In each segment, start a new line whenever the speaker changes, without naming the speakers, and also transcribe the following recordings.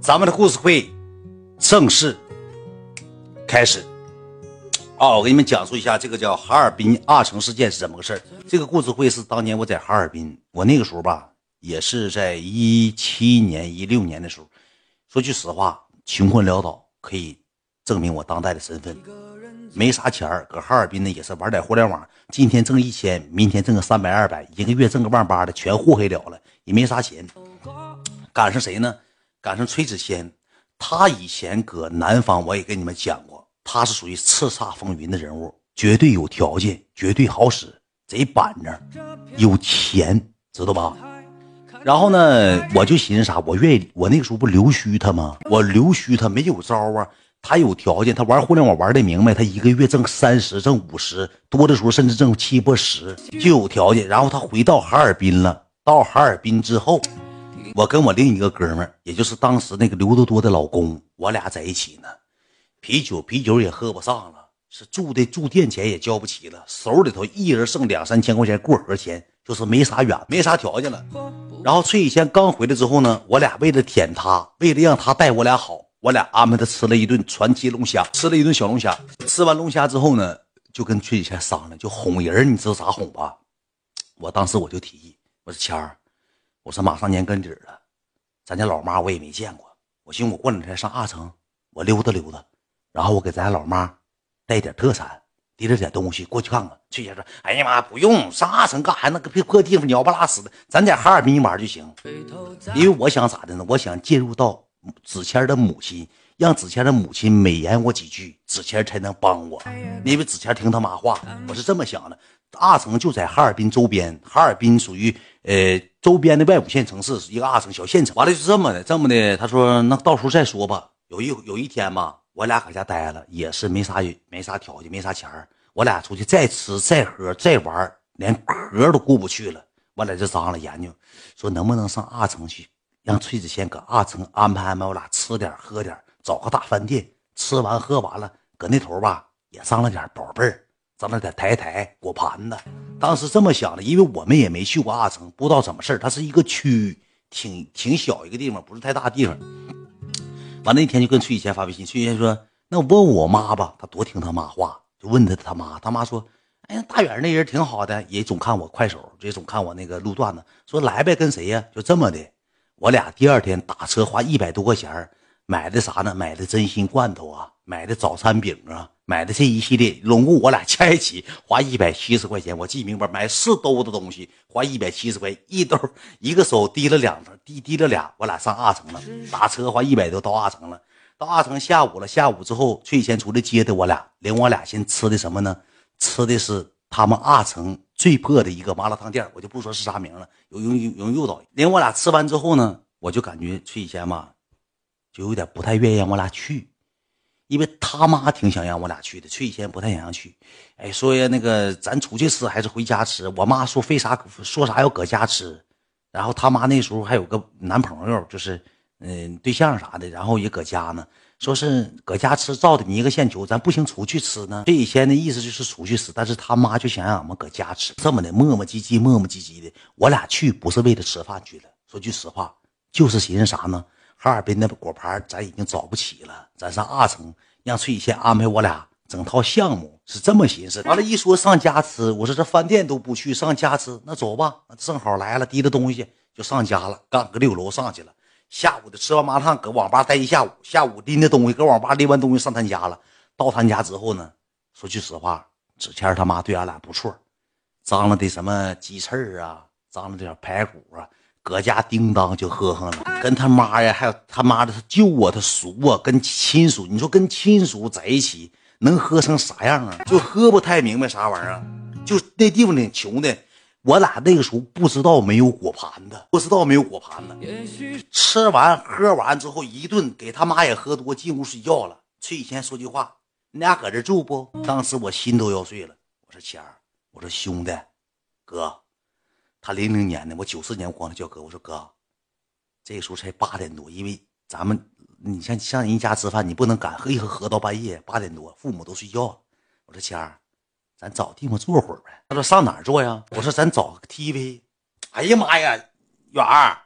咱们的故事会正式开始。啊，我给你们讲述一下这个叫哈尔滨二城事件是怎么个事儿。这个故事会是当年我在哈尔滨，我那个时候吧，也是在一七年、一六年的时候。说句实话，穷困潦倒，可以证明我当代的身份。没啥钱儿，搁哈尔滨呢也是玩点互联网，今天挣一千，明天挣个三百二百，一个月挣个万八的，全祸害了了，也没啥钱。赶上谁呢？赶上崔子谦，他以前搁南方，我也跟你们讲过，他是属于叱咤风云的人物，绝对有条件，绝对好使，贼板正，有钱，知道吧？然后呢，我就寻思啥，我愿意，我那个时候不留须他吗？我留须他没有招啊。他有条件，他玩互联网玩的明白，他一个月挣三十，挣五十多的时候，甚至挣七八十，就有条件。然后他回到哈尔滨了，到哈尔滨之后，我跟我另一个哥们儿，也就是当时那个刘多多的老公，我俩在一起呢。啤酒啤酒也喝不上了，是住的住店钱也交不起了，手里头一人剩两三千块钱过河钱，就是没啥远，没啥条件了。然后崔以谦刚回来之后呢，我俩为了舔他，为了让他待我俩好。我俩安排他吃了一顿传奇龙虾，吃了一顿小龙虾。吃完龙虾之后呢，就跟崔谦商量，就哄人。你知道咋哄吧？我当时我就提议，我说谦儿，我说马上年根底了，咱家老妈我也没见过。我寻思我过两天上阿城，我溜达溜达，然后我给咱家老妈带点特产，提了点东西过去看看。翠姐说：“哎呀妈，不用上阿城干啥？那个破破地方鸟不拉屎的，咱在哈尔滨玩就行。因为我想咋的呢？我想介入到。”子谦的母亲让子谦的母亲美言我几句，子谦才能帮我。因为子谦听他妈话，我是这么想的。阿城就在哈尔滨周边，哈尔滨属于呃周边的外五线城市，一个二城小县城。完了是这么的，这么的。他说那到时候再说吧。有一有一天吧，我俩搁家待了，也是没啥没啥条件，没啥钱我俩出去再吃再喝再玩，连壳都过不去了。我俩就商量研究，说能不能上二城去。让崔子谦搁二城安排安排，我俩吃点喝点，找个大饭店，吃完喝完了，搁那头吧也上了点宝贝儿，上了点台台果盘子。当时这么想的，因为我们也没去过阿城，不知道怎么事它是一个区，挺挺小一个地方，不是太大地方。完那天就跟崔子谦发微信，崔子谦说：“那问我妈吧，他多听他妈话，就问他他妈，他妈说：哎呀，大远那人挺好的，也总看我快手，也总看我那个路段子，说来呗，跟谁呀？就这么的。”我俩第二天打车花一百多块钱买的啥呢？买的真心罐头啊，买的早餐饼啊，买的这一系列，拢共我俩 加一起花一百七十块钱。我记明白，买四兜的东西花一百七十块，一兜一个手提了两提提了俩，我俩上二层了，打车花一百多到二层了。到二层下午了，下午之后翠仙出来接的我俩，领我俩先吃的什么呢？吃的是他们二层。最破的一个麻辣烫店，我就不说是啥名了。有有有有诱导，领我俩吃完之后呢，我就感觉崔以前嘛，就有点不太愿意让我俩去，因为他妈挺想让我俩去的。崔以前不太想让去，哎，说呀那个咱出去吃还是回家吃？我妈说非啥说啥要搁家吃，然后他妈那时候还有个男朋友，就是嗯对象啥的，然后也搁家呢。说是搁家吃照的你一个线球，咱不行出去吃呢。这以前的意思就是出去吃，但是他妈就想让俺们搁家吃，这么的磨磨唧唧、磨磨唧唧的。我俩去不是为了吃饭去了，说句实话，就是寻思啥呢？哈尔滨那果盘咱已经找不起了，咱上二层让崔先安排我俩整套项目，是这么寻思。完了，一说上家吃，我说这饭店都不去，上家吃，那走吧。正好来了，提着东西就上家了，刚搁六楼上去了。下午的吃完麻辣烫，搁网吧待一下午。下午拎着东西，搁网吧拎完东西上他家了。到他家之后呢，说句实话，子谦他妈对俺俩不错，张罗的什么鸡翅啊，张罗点排骨啊，搁家叮当就喝上了。跟他妈呀，还有他妈的他舅啊，他叔啊，跟亲属，你说跟亲属在一起能喝成啥样啊？就喝不太明白啥玩意儿，就那地方挺穷的。我俩那个时候不知道没有果盘子，不知道没有果盘子。吃完喝完之后一顿，给他妈也喝多，进屋睡觉了。崔以前说句话：“你俩搁这住不？”当时我心都要碎了。我说：“谦儿，我说兄弟，哥，他零零年的，我九四年我管他叫哥。我说哥，这时候才八点多，因为咱们你像像人家吃饭，你不能赶喝一喝喝到半夜八点多，父母都睡觉。我说谦儿。”咱找地方坐会儿呗。他说上哪儿坐呀？我说咱找个 TV。哎呀妈呀，远儿，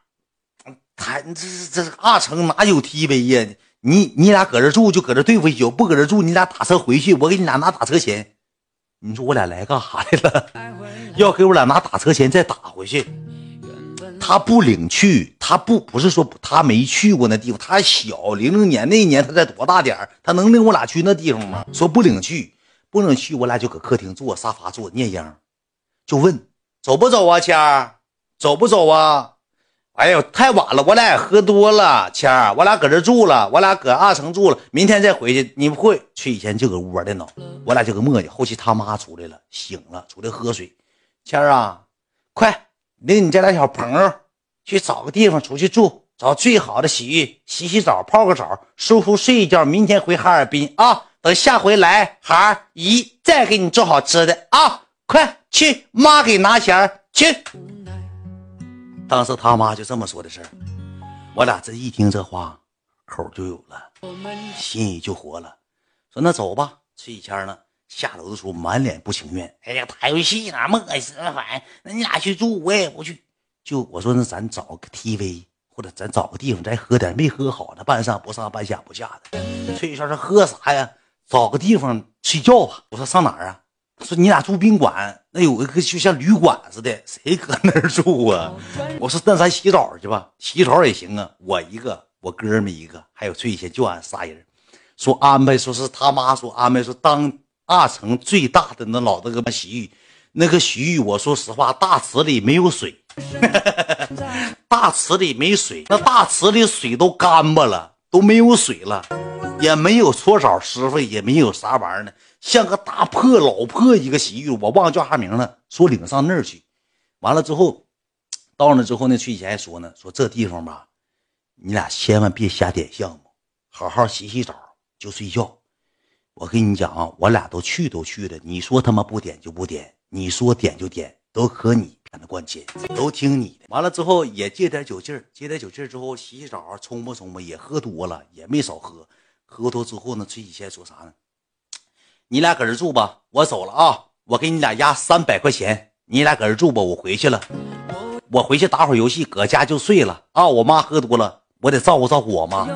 他这这二层哪有 TV 呀？你你俩搁这住就搁这对付一宿，不搁这住你俩打车回去，我给你俩拿打车钱。你说我俩来干啥来了？要给我俩拿打车钱再打回去。他不领去，他不不是说他没去过那地方，他小零零年那一年他才多大点儿他能领我俩去那地方吗？说不领去，不领去，我俩就搁客厅坐沙发坐念秧，就问走不走啊，谦儿，走不走啊？哎呦，太晚了，我俩也喝多了，谦儿，我俩搁这住了，我俩搁二层住了，明天再回去。你不会去以前就搁屋玩电脑，我俩就搁磨叽。后期他妈出来了，醒了，出来喝水。谦儿啊，快！领你这俩小朋友去找个地方出去住，找最好的洗浴，洗洗澡，泡个澡，舒服睡一觉。明天回哈尔滨啊！等下回来，孩儿姨再给你做好吃的啊！快去，妈给拿钱去。当时他妈就这么说的事儿，我俩这一听这话，口就有了，心里就活了。说那走吧，崔一谦呢。下楼的时候满脸不情愿，哎呀，打游戏呢，么死烦。那你俩去住，我也不去。就我说，那咱找个 TV，或者咱找个地方再喝点，没喝好呢，半上不上，半下不下的。崔玉轩说喝啥呀？找个地方睡觉吧。我说上哪儿啊？说你俩住宾馆，那有一个就像旅馆似的，谁搁那儿住啊？我说那咱洗澡去吧，洗澡也行啊。我一个，我哥们一个，还有崔贤，就俺仨人。说安排，说是他妈说安排，说当。二层最大的那老那个洗浴，那个洗浴，我说实话，大池里没有水，大池里没水，那大池里水都干巴了，都没有水了，也没有搓澡师傅，也没有啥玩意儿呢，像个大破老破一个洗浴，我忘了叫啥名了，说领上那儿去，完了之后，到那之后呢，去以前还说呢，说这地方吧，你俩千万别瞎点项目，好好洗洗澡就睡觉。我跟你讲啊，我俩都去都去了，你说他妈不点就不点，你说点就点，都可你骗的关钱，都听你的。完了之后也借点酒劲儿，借点酒劲儿之后洗洗澡，冲吧冲吧，也喝多了，也没少喝。喝多之后呢，崔以前说啥呢？你俩搁这住吧，我走了啊，我给你俩压三百块钱，你俩搁这住吧，我回去了，我回去打会儿游戏，搁家就睡了啊。我妈喝多了，我得照顾照顾我妈。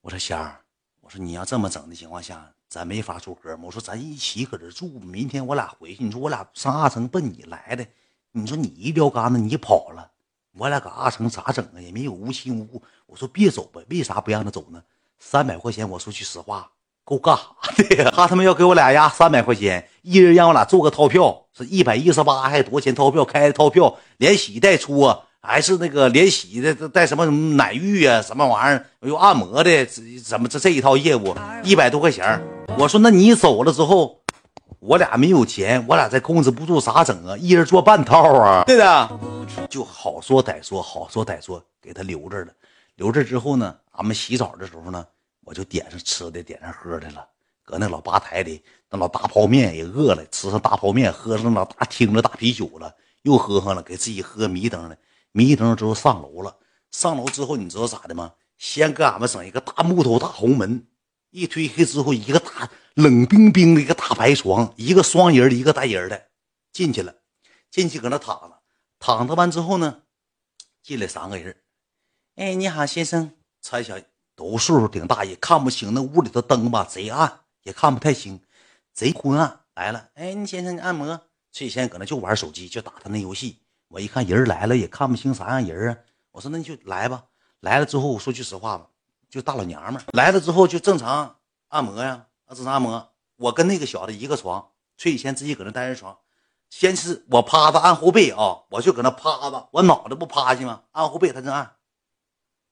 我说仙儿，我说你要这么整的情况下。咱没法做哥们，我说咱一起搁这住，明天我俩回去。你说我俩上二层奔你来的，你说你一撂杆子你跑了，我俩搁二层咋整啊？也没有无亲无故。我说别走吧，为啥不让他走呢？三百块钱，我说句实话，够干啥的 呀？他他妈要给我俩压三百块钱，一人让我俩做个套票，是一百一十八还多少钱套票？开的套票连洗带搓。还是那个连洗的带什么什么奶浴啊，什么玩意儿又按摩的，怎么这这一套业务一百多块钱？我说那你走了之后，我俩没有钱，我俩再控制不住咋整啊？一人做半套啊？对的，就好说歹说，好说歹说，给他留着了。留着之后呢，俺们洗澡的时候呢，我就点上吃的，点上喝的了。搁那老吧台里，那老大泡面也饿了，吃上大泡面，喝上老大听着大啤酒了，又喝上了，给自己喝迷瞪了。迷瞪之后上楼了，上楼之后你知道咋的吗？先给俺们整一个大木头大红门，一推开之后，一个大冷冰冰的一个大白床，一个双人，一个单人的，进去了，进去搁那躺着，躺着完之后呢，进来三个人，哎，你好，先生，猜想都岁数挺大，也看不清那屋里头灯吧，贼暗，也看不太清，贼昏暗。来了，哎，你先生，你按摩，这先搁那就玩手机，就打他那游戏。我一看人来了，也看不清啥样人啊。我说那你就来吧。来了之后，我说句实话吧，就大老娘们来了之后就正常按摩呀，正常按摩。我跟那个小子一个床，崔以前自己搁那单人床。先是我趴着按后背啊，我就搁那趴着，我脑袋不趴下吗？按后背，他正按。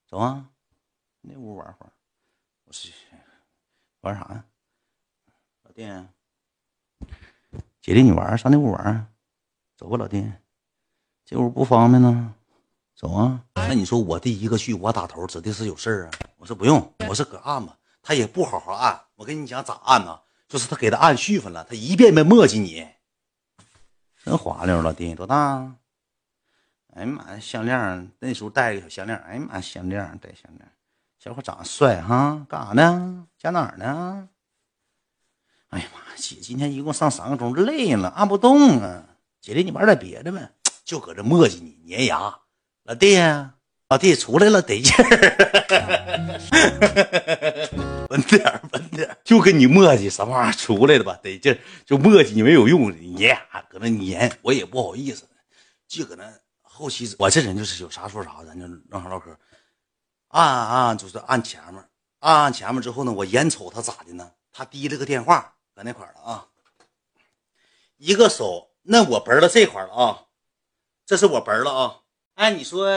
走啊，那屋玩会儿。我是玩啥呀？老弟，姐弟你玩上那屋玩走吧，老弟。这屋不方便呢，走啊！那你说我第一个去，我打头指定是有事儿啊。我说不用，我是搁按吧，他也不好好按。我跟你讲咋按呢？就是他给他按絮分了，他一遍遍磨叽你。真滑溜，老弟多大？哎呀妈呀，项链那时候戴个小项链哎呀妈，项链戴项链小伙长得帅哈，干啥呢？家哪儿呢？哎呀妈，姐今天一共上三个钟，累了，按不动啊。姐姐，你玩点别的呗。就搁这磨叽你粘牙，老弟，老弟出来了，得劲儿，稳点儿，稳点儿，就跟你磨叽什么玩意儿出来了吧，得劲儿，就磨叽你没有用，撵搁那粘，我也不好意思，就搁那后期，我这人就是有啥说啥，咱就让他唠嗑，按按就是按前面，按按前面之后呢，我眼瞅他咋的呢？他提了个电话搁那块了啊，一个手，那我奔了这块了啊，这是我奔了啊。哎，你说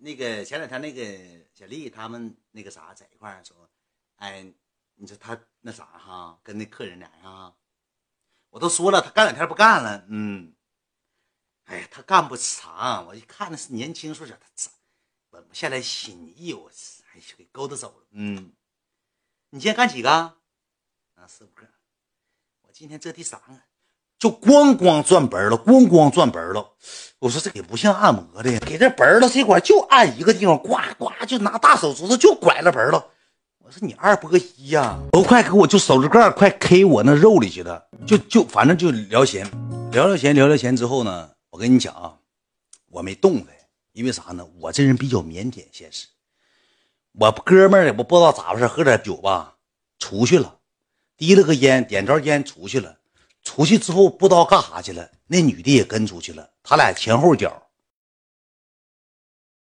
那个前两天那个小丽他们那个啥在一块儿说，哎，你说他那啥哈，跟那客人俩哈，我都说了，他干两天不干了，嗯，哎呀，他干不长，我一看那是年轻时候他稳不下来心，意，我哎给勾搭走了，嗯，你今天干几个？啊，四五个，我今天这第三个。就咣咣转本了，咣咣转本了。我说这也不像按摩的，给这本了这块就按一个地方，呱呱就拿大手指头就拐了本了。我说你二波一呀，都快给我就手指盖快 K 我那肉里去了。就就反正就聊闲，聊聊闲，聊聊闲之后呢，我跟你讲啊，我没动弹，因为啥呢？我这人比较腼腆现实。我哥们儿我不知道咋回事，喝点酒吧，出去了，提了个烟，点着烟出去了。出去之后不知道干啥去了，那女的也跟出去了，他俩前后脚，